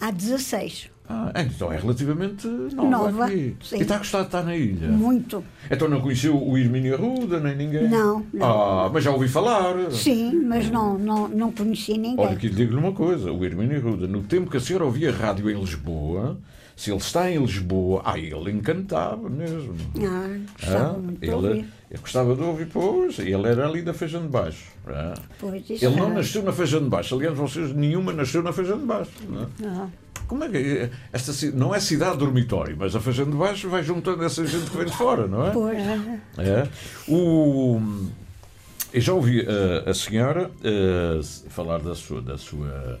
S20: Há 16.
S3: Ah, então é relativamente nova,
S20: Nova,
S3: aqui.
S20: sim.
S3: E está a gostar de estar na ilha?
S20: Muito.
S3: Então não conheceu o Irmínio Arruda, nem ninguém?
S20: Não, não.
S3: Ah, mas já ouvi falar.
S20: Sim, mas não, não, não conheci ninguém.
S3: Olha, que lhe digo-lhe uma coisa: o Hermínio Arruda, no tempo que a senhora ouvia rádio em Lisboa, se ele está em Lisboa, ah, ele encantava mesmo.
S20: Ah, gostava
S3: Ah, ele,
S20: ouvir.
S3: ele gostava de ouvir, pois, ele era ali da Feijão de Baixo. ah.
S20: Pois, isso
S3: Ele não nasceu na Feijão de Baixo, aliás, vocês, nenhuma nasceu na Feijão de Baixo. não é?
S20: Ah,
S3: Como é que esta ci- não é cidade dormitório, mas a Feijão de Baixo vai juntando essa gente que vem de fora, não é?
S20: Pois.
S3: É. O, eu já ouvi eh, a senhora eh, falar da sua, da, sua,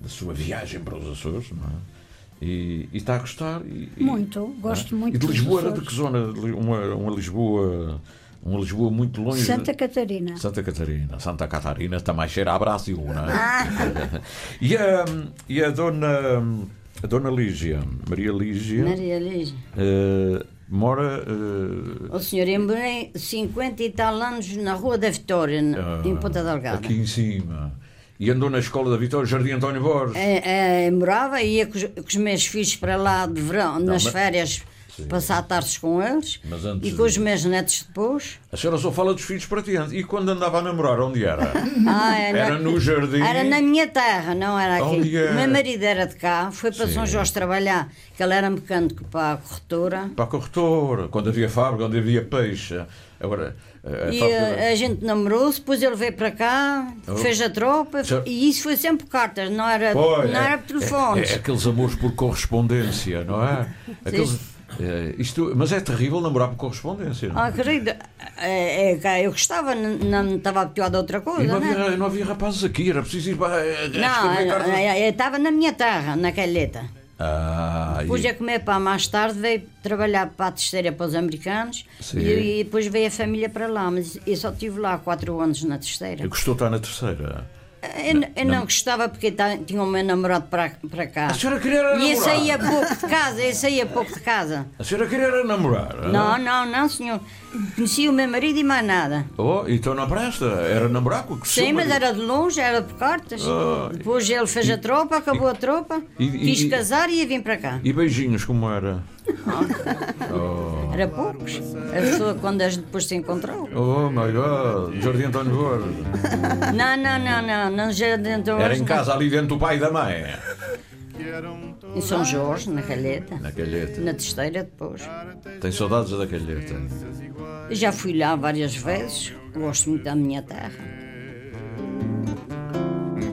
S3: da sua viagem para os Açores, não é? E, e está a gostar? E, e-
S20: Muito, gosto
S3: não é?
S20: muito
S3: E de Lisboa era de que zona? Uma, uma Lisboa. Uma Lisboa muito longe.
S20: Santa Catarina.
S3: Santa Catarina. Santa Catarina também cheira a Brasil, não é?
S19: Ah.
S3: e, a, e a dona. A dona Lígia, Maria Lígia.
S19: Maria Lígia.
S3: eh, mora. eh,
S19: O senhor, eu morei 50 e tal anos na Rua da Vitória, n- em Ponta Delgada.
S3: Aqui em cima. E andou na escola da Vitória Jardim António Borges.
S19: É, é, morava e ia com os, com os meus filhos para lá de verão, nas
S3: mas-
S19: férias, passar tardes com eles. E com os meus netos depois.
S3: A senhora só fala dos filhos para ti. E quando andava a namorar, onde era?
S19: Ah, é
S3: Era no jardim?
S19: Era na minha terra, não era aqui.
S3: Onde era?
S19: O meu marido era de cá, foi para
S3: Sim.
S19: São Jorge trabalhar, que ele era mecânico para a corretora.
S3: Para a corretora, quando havia fábrica, onde havia peixe. Agora,
S19: E
S3: fábrica-
S19: eh, a gente namorou-se, depois ele veio para cá,
S3: Oh.
S19: fez a tropa,
S3: Já-
S19: e isso foi sempre cartas, não era,
S3: Pois,
S19: não
S3: é-
S19: era por telefones.
S3: É, é aqueles amores por correspondência, não é? Aqueles, é, isto, mas é terrível namorar por correspondência. não é?
S19: Ah, querido, é, é, eu gostava, não estava habituado a outra
S3: E
S19: coisa,
S3: não
S19: né?
S3: havia, não havia rapazes aqui, era preciso ir para. eh,
S19: Não, eu estava na minha terra, na calheta.
S3: Ah,
S19: Depois
S3: e-
S19: é comer pá, mais tarde veio trabalhar para a terceira para os americanos e, e depois veio a família para lá, mas eu só estive lá quatro anos na terceira.
S3: Eu gostou de estar na terceira.
S19: Eu, n- eu não, gostava porque tinha o meu namorado para, para cá.
S3: A senhora queria era
S19: E eu
S3: namorar?
S19: saía pouco de casa, eu saía pouco de casa.
S3: A senhora queria namorar?
S19: Não,
S3: ah?
S19: não, não, senhor. Conhecia o meu marido e mais nada.
S3: Oh, então não presta? Era namorar com o
S19: Sim, mas era de longe, era por cartas.
S3: Ah,
S19: Depois ele fez a tropa, acabou a tropa,
S3: e- e-
S19: quis
S3: e-
S19: casar e ia vir para cá.
S3: E beijinhos, como era? Oh,
S19: Era poucos. A pessoa quando a gente depois se encontrou.
S3: oh my God, Jardim António Borges.
S19: Não, não, não, não, não já dentro
S3: Era em casa, ali dentro do pai e da mãe.
S19: Em São Jorge, na Calheta.
S3: Na calheta.
S19: Na testeira depois.
S3: Tem saudades da calheta.
S19: Eu já fui lá várias vezes, gosto muito da minha terra.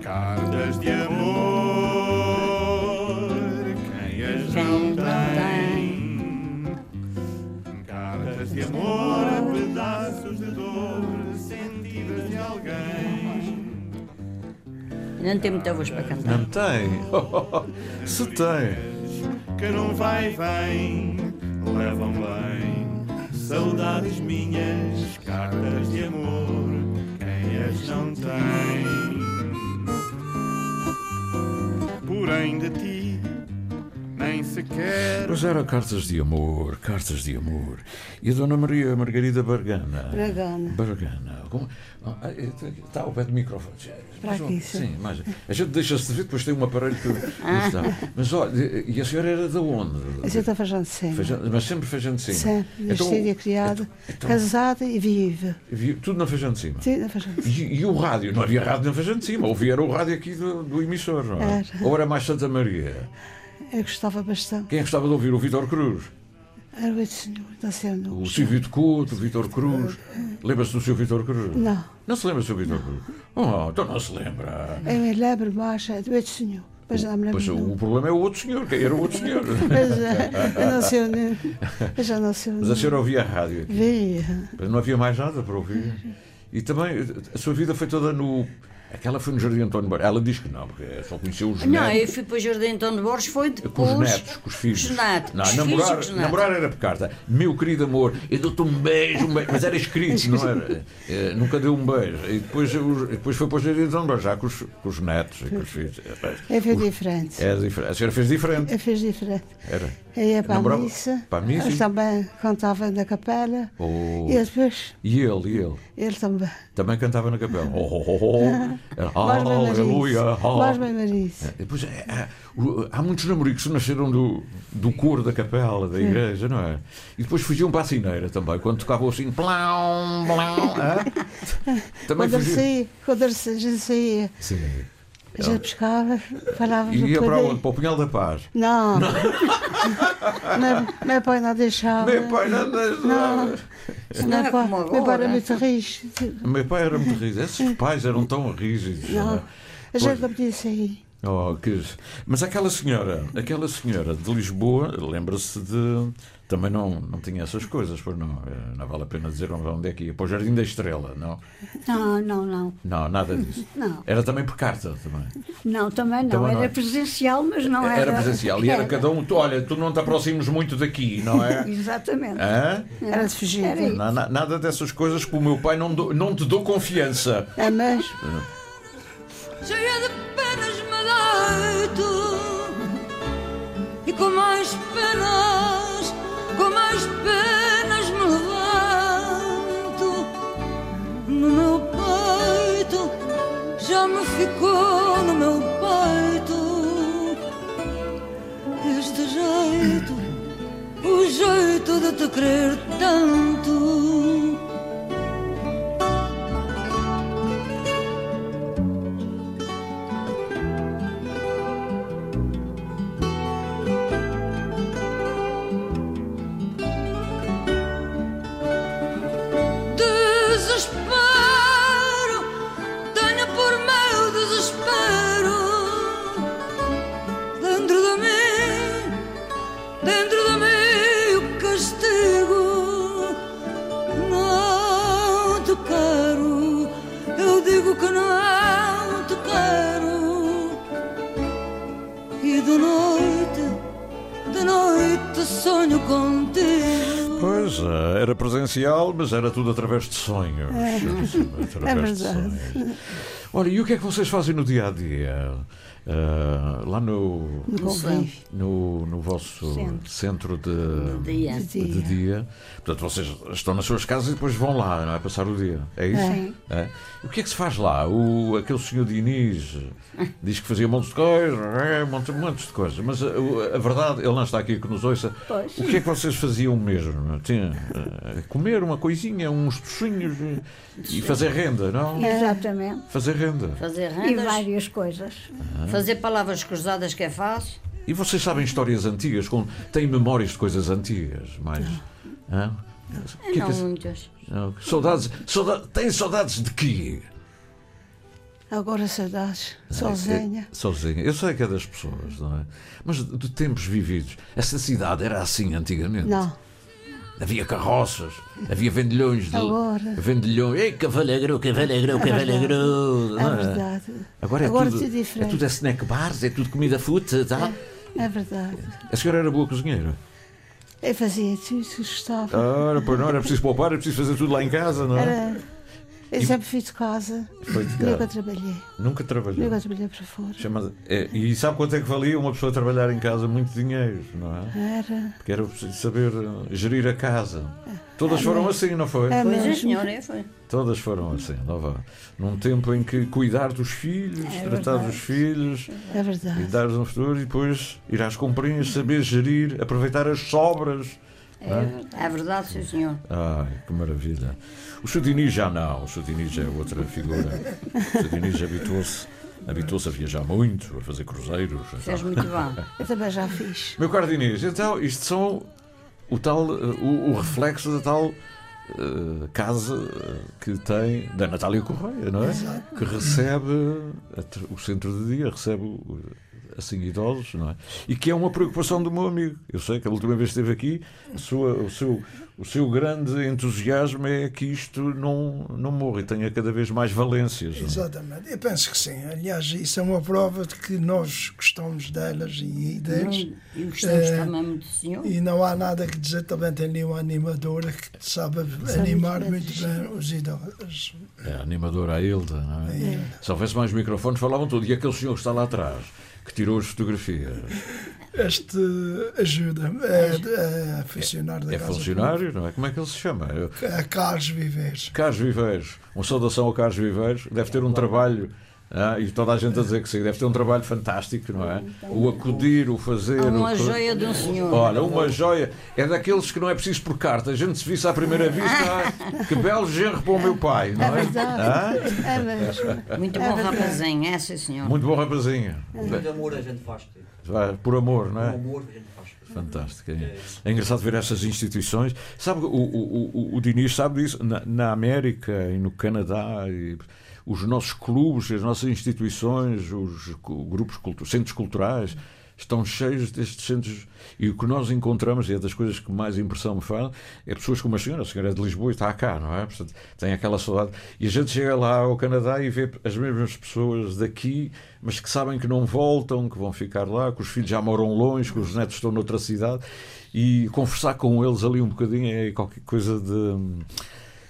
S6: Cartas de amor, Não tem
S19: muita voz para cantar.
S3: Não tem? Se tem.
S6: Que não vai vem, levam bem. Saudades minhas, cartas de amor, quem as não tem? Porém de ti, nem sequer
S3: Pois era cartas de amor, cartas de amor. E a Dona Maria Margarida Bargana.
S22: Bragana.
S3: Bargana. Como- Ah, ah, Está ao pé do microfone.
S22: Para
S3: Mas,
S22: aqui,
S3: sim,
S22: sim.
S3: mas a gente deixa-se de ver, depois tem um aparelho que.
S22: Ah.
S3: está. Mas olha, e a senhora era de onde?
S22: A gente está fazendo sempre.
S3: Feijão- mas sempre feijão de cima.
S22: Sempre.
S3: Então,
S22: Nascida e criada,
S3: então-
S22: casada e viva.
S3: vi- tudo na feijão de cima.
S22: Sim, na feijão de
S3: E, e o rádio? Não havia rádio na feijão de cima. Ouvia era o rádio aqui do, do emissor, não é?
S22: Era.
S3: Ou era mais Santa Maria?
S22: Eu gostava bastante.
S3: Quem é gostava de ouvir? O Vitor Cruz.
S22: Era o senhor, nasceu no.
S3: O Silvio de Couto, o Vitor Cruz. Lembra-se do seu Vitor Cruz?
S22: Não.
S3: Não se lembra do seu Vitor Cruz? Oh, então não se lembra.
S22: Eu me lembro mais é do outro senhor. Mas não me lembro.
S3: Pois
S22: do
S3: o problema é o outro senhor, que era o outro senhor.
S22: Mas eh, eu não sei onde. Eu já não sei onde.
S3: Mas a senhora ouvia a rádio aqui.
S22: Via.
S3: Mas não havia mais nada para ouvir. E também a sua vida foi toda no. Aquela foi no Jardim António Borges. Ela diz que não, porque só conheceu os
S19: Não,
S3: netos.
S19: eu fui para o Jardim António Borges, foi
S3: Com
S19: depois.
S3: os netos, com os filhos.
S19: Com os netos,
S3: Não,
S19: com os
S3: namorar,
S19: filhos com os netos.
S3: namorar era por carta. Meu querido amor, eu dou-te um beijo, um beijo, mas era escrito, não era? Eh, nunca deu um beijo. E depois, os- depois foi para o Jardim António Borges, já com os, com os netos e com os filhos.
S22: Eu fiz diferente.
S3: É diferente. A senhora fez diferente.
S22: Eu fiz diferente.
S3: Era.
S22: Eu ia para a
S3: Namorava-
S22: missa.
S3: para a missa
S22: Eu também cantava na capela.
S3: Oh.
S22: E depois
S3: E ele, e ele?
S22: ele também.
S3: Também cantava na capela. Oh, oh, oh, oh.
S22: Bem
S3: Aleluia.
S22: Mais bem.
S3: É, Depois, é, é, o- há muitos namoricos que nasceram do, do coro da capela, da igreja, não é? E depois fugiam para a cineira também, quando tocavam assim, plão, plão, hã? Também
S22: Quando
S3: fugiam.
S22: quando saía,
S3: Sim.
S22: A gente pescava, falava
S3: E ia para
S22: poder.
S3: onde? Para o Punhal da Paz.
S22: Não. meu, meu pai não deixava.
S3: Meu pai não deixava.
S22: Não.
S3: Isso não
S22: meu pai era muito rígido.
S3: Meu pai era muito rígido. Esses pais eram tão rígidos.
S22: Não.
S3: é?
S22: A gente não podia sair.
S3: Oh, que... Mas aquela senhora, aquela senhora de Lisboa, lembra-se de. Também não, não tinha essas coisas, pois não. Eh, Não vale a pena dizer onde é que ia. Para o Jardim da Estrela, não?
S20: Não, não, não.
S3: Não, nada disso.
S20: Não.
S3: Era também por carta, também.
S20: Não, também não.
S3: Também não
S20: era
S3: é.
S20: presencial, mas não era.
S3: Era presencial. E era cada um. Tu, olha, tu não te aproximes muito daqui, não é?
S20: Exatamente.
S3: Hã?
S22: Era de fugir.
S20: Era isso.
S3: Na- na- Nada dessas coisas que o meu pai não, dou- não te dou confiança.
S22: É, mas
S23: cheia de penas me deito ficou no meu peito este jeito, o jeito de te querer tanto.
S3: Presencial, mas era tudo através de sonhos.
S22: É.
S3: Através de
S22: É verdade.
S3: sonhos. Olha, e o que é que vocês fazem no dia a dia? Eh, lá no,
S22: No
S3: no, no vosso centro,
S22: Centro.
S3: de,
S19: dia.
S3: de dia. Portanto, vocês estão nas suas casas e depois vão lá, não é? Passar o dia. É isso?
S19: É.
S3: É. E o que é que se faz lá? O, aquele senhor Diniz diz que fazia montes de coisas, é, montes, montes de coisas. Mas a, a verdade, ele não está aqui que nos ouça.
S19: Pois.
S3: O que é que vocês faziam mesmo? Tinha, eh, comer uma coisinha, uns tocinhos e fazer renda, não?
S20: Exatamente.
S3: Fazer renda.
S19: Fazer
S20: E
S19: rendas,
S20: várias coisas.
S19: Fazer palavras cruzadas que é fácil.
S3: E vocês sabem histórias antigas? Com, têm memórias de coisas antigas? Mais, Hã? O que é
S19: não
S3: que é-
S19: muitas.
S3: não, Saudades, saudades, têm saudades de quê?
S22: agora saudades,
S3: É,
S22: sozinha.
S3: é, sozinha. Eu sei que é das pessoas, não é? Mas de tempos vividos. Essa cidade era assim antigamente.
S22: Não.
S3: Havia carroças, havia vendilhões de.
S22: Agora.
S3: Vendilhões. Ei, cavalheiro, cavalheiro, cavalheiro.
S22: É
S3: não
S22: verdade.
S3: Agora é
S22: Agora
S3: tudo,
S22: diferente.
S3: é tudo é snack bars, é tudo comida futa, tá?
S22: É verdade.
S3: A senhora era boa cozinheira?
S22: Eu fazia tudo gostava.
S3: Ora, pois não, era preciso poupar, era preciso fazer tudo lá em casa, não é?
S22: Era, Eu sempre fui de casa.
S3: Foi de
S22: Nunca
S3: casa.
S22: trabalhei.
S3: Nunca trabalhou.
S22: Nunca trabalhei para fora.
S3: Chama- é, e sabe quanto é que valia uma pessoa trabalhar em casa? Muito dinheiro, não é?
S22: Era.
S3: Porque era preciso saber eh, gerir a casa. Todas
S22: É
S3: foram
S22: mesmo.
S3: assim, não foi?
S22: É
S19: Pois é,
S22: mesmo.
S19: senhora, foi.
S3: Todas foram assim, não vá. Num tempo em que cuidar dos filhos,
S22: É
S3: tratar
S22: verdade.
S3: dos filhos
S22: É verdade.
S3: e dar-lhes um futuro e depois ir às comprinhas, saber gerir, aproveitar as sobras. é?
S19: É, é verdade, sim, senhor.
S3: Ai, que maravilha. O Chudini já não, o Chudini já é outra figura. O Chudini já habituou-se habituou-se a viajar muito, a fazer cruzeiros.
S19: Fez muito bem.
S22: Eu também já fiz.
S3: Meu caro Diniz, então isto são o tal, eh, o, o reflexo da tal eh, casa eh, que tem da Natália Correia, não é?
S22: Exato.
S3: Que recebe o centro de dia, recebe o- assim idosos, não é? E que é uma preocupação do meu amigo. Eu sei que a última vez que esteve aqui, a sua- o, seu, o seu grande entusiasmo é que isto não, não morra e tenha cada vez mais valências. não é?
S24: Exatamente, eu penso que sim. Aliás, isso é uma prova de que nós gostamos delas e deles.
S19: Não, e gostamos
S24: Eh,
S19: também muito do senhor.
S24: E não há nada que dizer. Também tem ali uma animadora que sabe animar muito bem os idosos.
S3: É a animadora a Hilda, não é?
S24: É.
S3: Se houvesse mais microfones, falavam tudo. E aquele senhor que está lá atrás, que tirou as fotografias,
S24: Este ajuda, é, é funcionário da
S3: é
S24: Casa
S3: funcionário, não é? Como é que ele se chama?
S24: É Carlos Viveiros.
S3: Carlos Viveiros. Uma saudação ao Carlos Viveiros. Deve ter um trabalho. Ah, e toda a gente a dizer que sim, deve ter um trabalho fantástico, não é? O acudir, o fazer.
S19: Uma
S3: o...
S19: joia de um senhor.
S3: Olha, uma joia. É daqueles que não é preciso por carta. A gente se visse à primeira vista. ah, que belo genro para o meu pai, não é?
S19: É verdade.
S3: Ah?
S19: É mesmo. Muito
S3: É
S19: bom
S3: verdade.
S19: rapazinho, é sim, senhor.
S3: Muito bom rapazinho.
S25: Por amor a gente faz.
S3: Por amor, não é?
S25: Por amor a gente faz.
S3: Fantástico. É, é engraçado ver essas instituições. Sabe, o, o, o, o Diniz sabe disso. Na, na América e no Canadá, e os nossos clubes, as nossas instituições, os grupos, cultu centros culturais, estão cheios destes centros. E o que nós encontramos, e é das coisas que mais impressão me faz, é pessoas como a senhora. A senhora é de Lisboa e está cá, não é? Portanto, tem aquela saudade. E a gente chega lá ao Canadá e vê as mesmas pessoas daqui, mas que sabem que não voltam, que vão ficar lá, que os filhos já moram longe, que os netos estão noutra cidade. E conversar com eles ali um bocadinho é qualquer coisa de.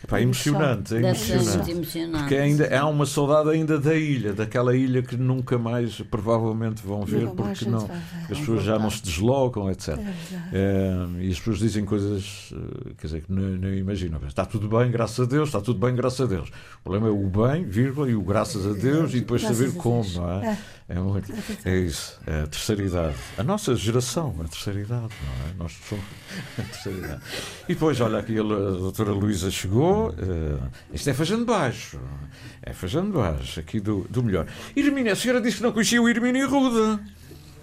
S3: Epá, emocionante, é emocionante. Porque ainda há uma saudade ainda da ilha, daquela ilha que nunca mais provavelmente vão ver, porque não,
S22: ver.
S3: as pessoas já não se deslocam, etc.
S22: É verdade.
S3: Eh, e as pessoas dizem coisas eh, quer dizer, que não, não imaginam. Está tudo bem, graças a Deus, está tudo bem, graças a Deus. O problema é o bem, vírgula, e o graças a Deus, e depois
S22: Graças
S3: saber como, não é?
S22: É.
S3: É, muito, é isso, é a terceira idade. A nossa geração, a terceira idade, não é? Nós somos a terceira idade. E depois, olha, aqui a doutora Luísa chegou, eh, isto é fazendo baixo, é fazendo baixo, aqui do, do melhor. Irmínia, a senhora disse que não conhecia o Irmínia Ruda.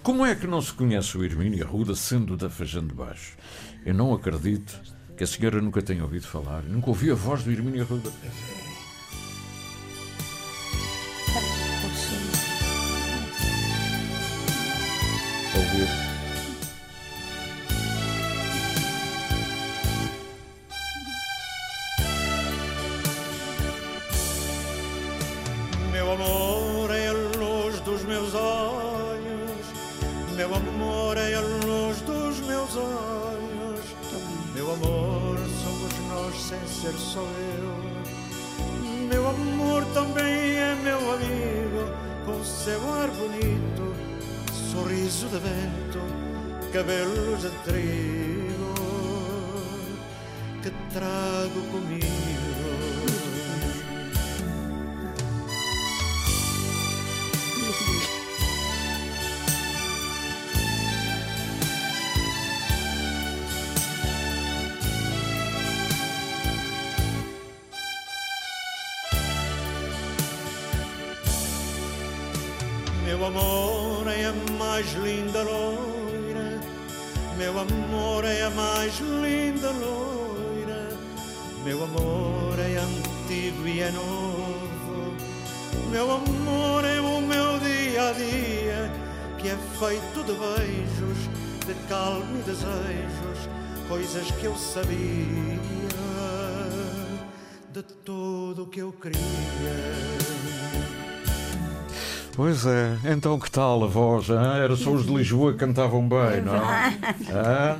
S3: Como é que não se conhece o Irmínia Ruda sendo da Fajando de Baixo? Eu não acredito que a senhora nunca tenha ouvido falar, nunca ouviu a voz do Irmínia Ruda. Ouvir.
S26: Seu ar bonito, sorriso de vento, cabelos de trigo, que trago comigo. Meu amor é a mais linda loira, meu amor é a mais linda loira, meu amor é antigo e é novo, meu amor é o meu dia a dia, que é feito de beijos, de calma e desejos, coisas que eu sabia, de tudo que eu queria.
S3: Pois é, então que tal a voz? hã? Era só os de Lisboa que cantavam bem, não é?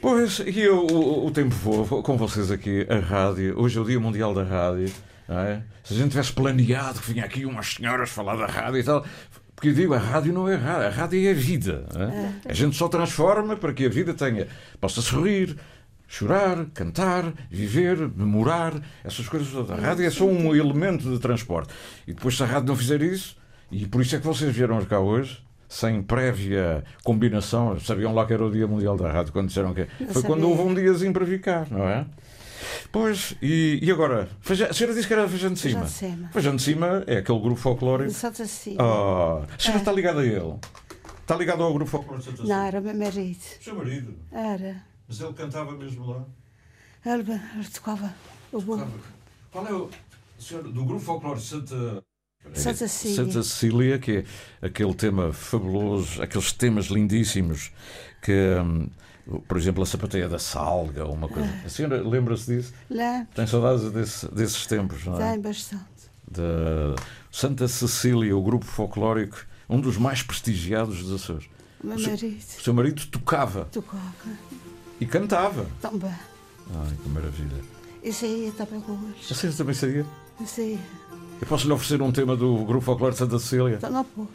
S3: Pois, e eu, o, o tempo voa com vocês aqui, a rádio. Hoje é o Dia Mundial da Rádio. é? Se a gente tivesse planeado que vinha aqui umas senhoras falar da rádio e tal. Porque eu digo, a rádio não é rádio, a rádio é a vida. é? A gente só transforma para que a vida tenha, possa sorrir, chorar, cantar, viver, memorar, essas coisas todas. A rádio é só um elemento de transporte. E depois, se a rádio não fizer isso, e por isso é que vocês vieram cá hoje, sem prévia combinação, sabiam lá que era o Dia Mundial da Rádio, quando disseram que
S22: Não
S3: foi quando
S22: sabia.
S3: houve um diazinho para cá, não é? Pois, e, e agora? Feijão- a senhora disse que era Feijão de Cima.
S22: Feijão de Cima.
S3: Feijão de Cima é aquele grupo folclórico.
S22: Santa Cecília.
S3: Ah, a senhora
S22: É.
S3: está ligada a ele? Está ligado ao grupo folclórico de Santa
S22: Não, era meu marido.
S3: Seu marido?
S22: Era.
S3: Mas ele cantava mesmo lá?
S22: Ele, ele tocava o bom.
S3: Qual é o. Senhor, do grupo folclórico de Santa.
S22: Santa Cecília.
S3: Santa Cecília, que é aquele tema fabuloso, aqueles temas lindíssimos que, hum, por exemplo, a sapateia da salga, uma coisa.
S22: É.
S3: A senhora lembra-se disso?
S22: Lembro.
S3: Tem saudades desse- desses tempos, não é?
S22: Tem bastante.
S3: Da Santa Cecília, o grupo folclórico, um dos mais prestigiados dos Açores.
S22: O meu marido
S3: O seu marido tocava
S22: tocava
S3: e cantava.
S22: também.
S3: Ai, que maravilha.
S22: Isso aí também com eles.
S3: A senhora também?
S22: Isso aí.
S3: Eu posso lhe oferecer um tema do grupo folclórico de Santa Cecília?
S22: Então não pode.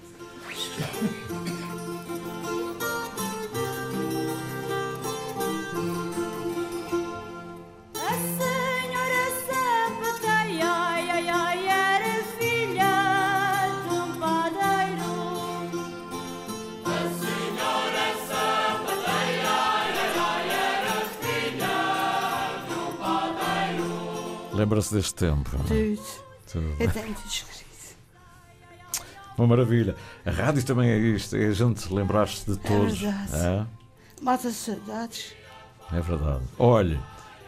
S18: A senhora sapateia, ai, ai, ai, era filha de um padeiro. A senhora sapateia, ai, ai, ai, era filha de um padeiro.
S3: Lembra-se deste tempo? Não é?
S22: Tudo escrito.
S3: Uma maravilha. A rádio também é isto, é a gente lembrar-se de todos.
S22: verdade.
S3: É,
S22: Mata saudades.
S3: é verdade. Olhe,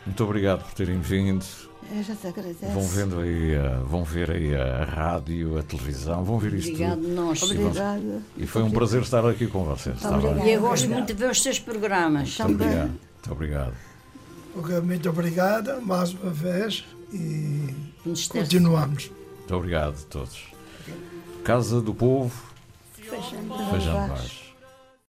S3: muito obrigado por terem vindo.
S22: Eu já te agradeço.
S3: Vão vendo aí, a- vão ver aí a rádio, a televisão, vão ver isto
S19: Obrigado,
S3: tudo.
S19: nós.
S3: E
S19: Obrigado.
S3: E foi um prazer estar aqui com vocês. bem?
S19: E eu gosto muito de ver os seus programas.
S3: Muito obrigado. Muito obrigado.
S24: Muito obrigada mais uma vez e continuamos.
S3: Muito obrigado a todos. Casa do Povo,
S22: Feijão.
S3: Vaz.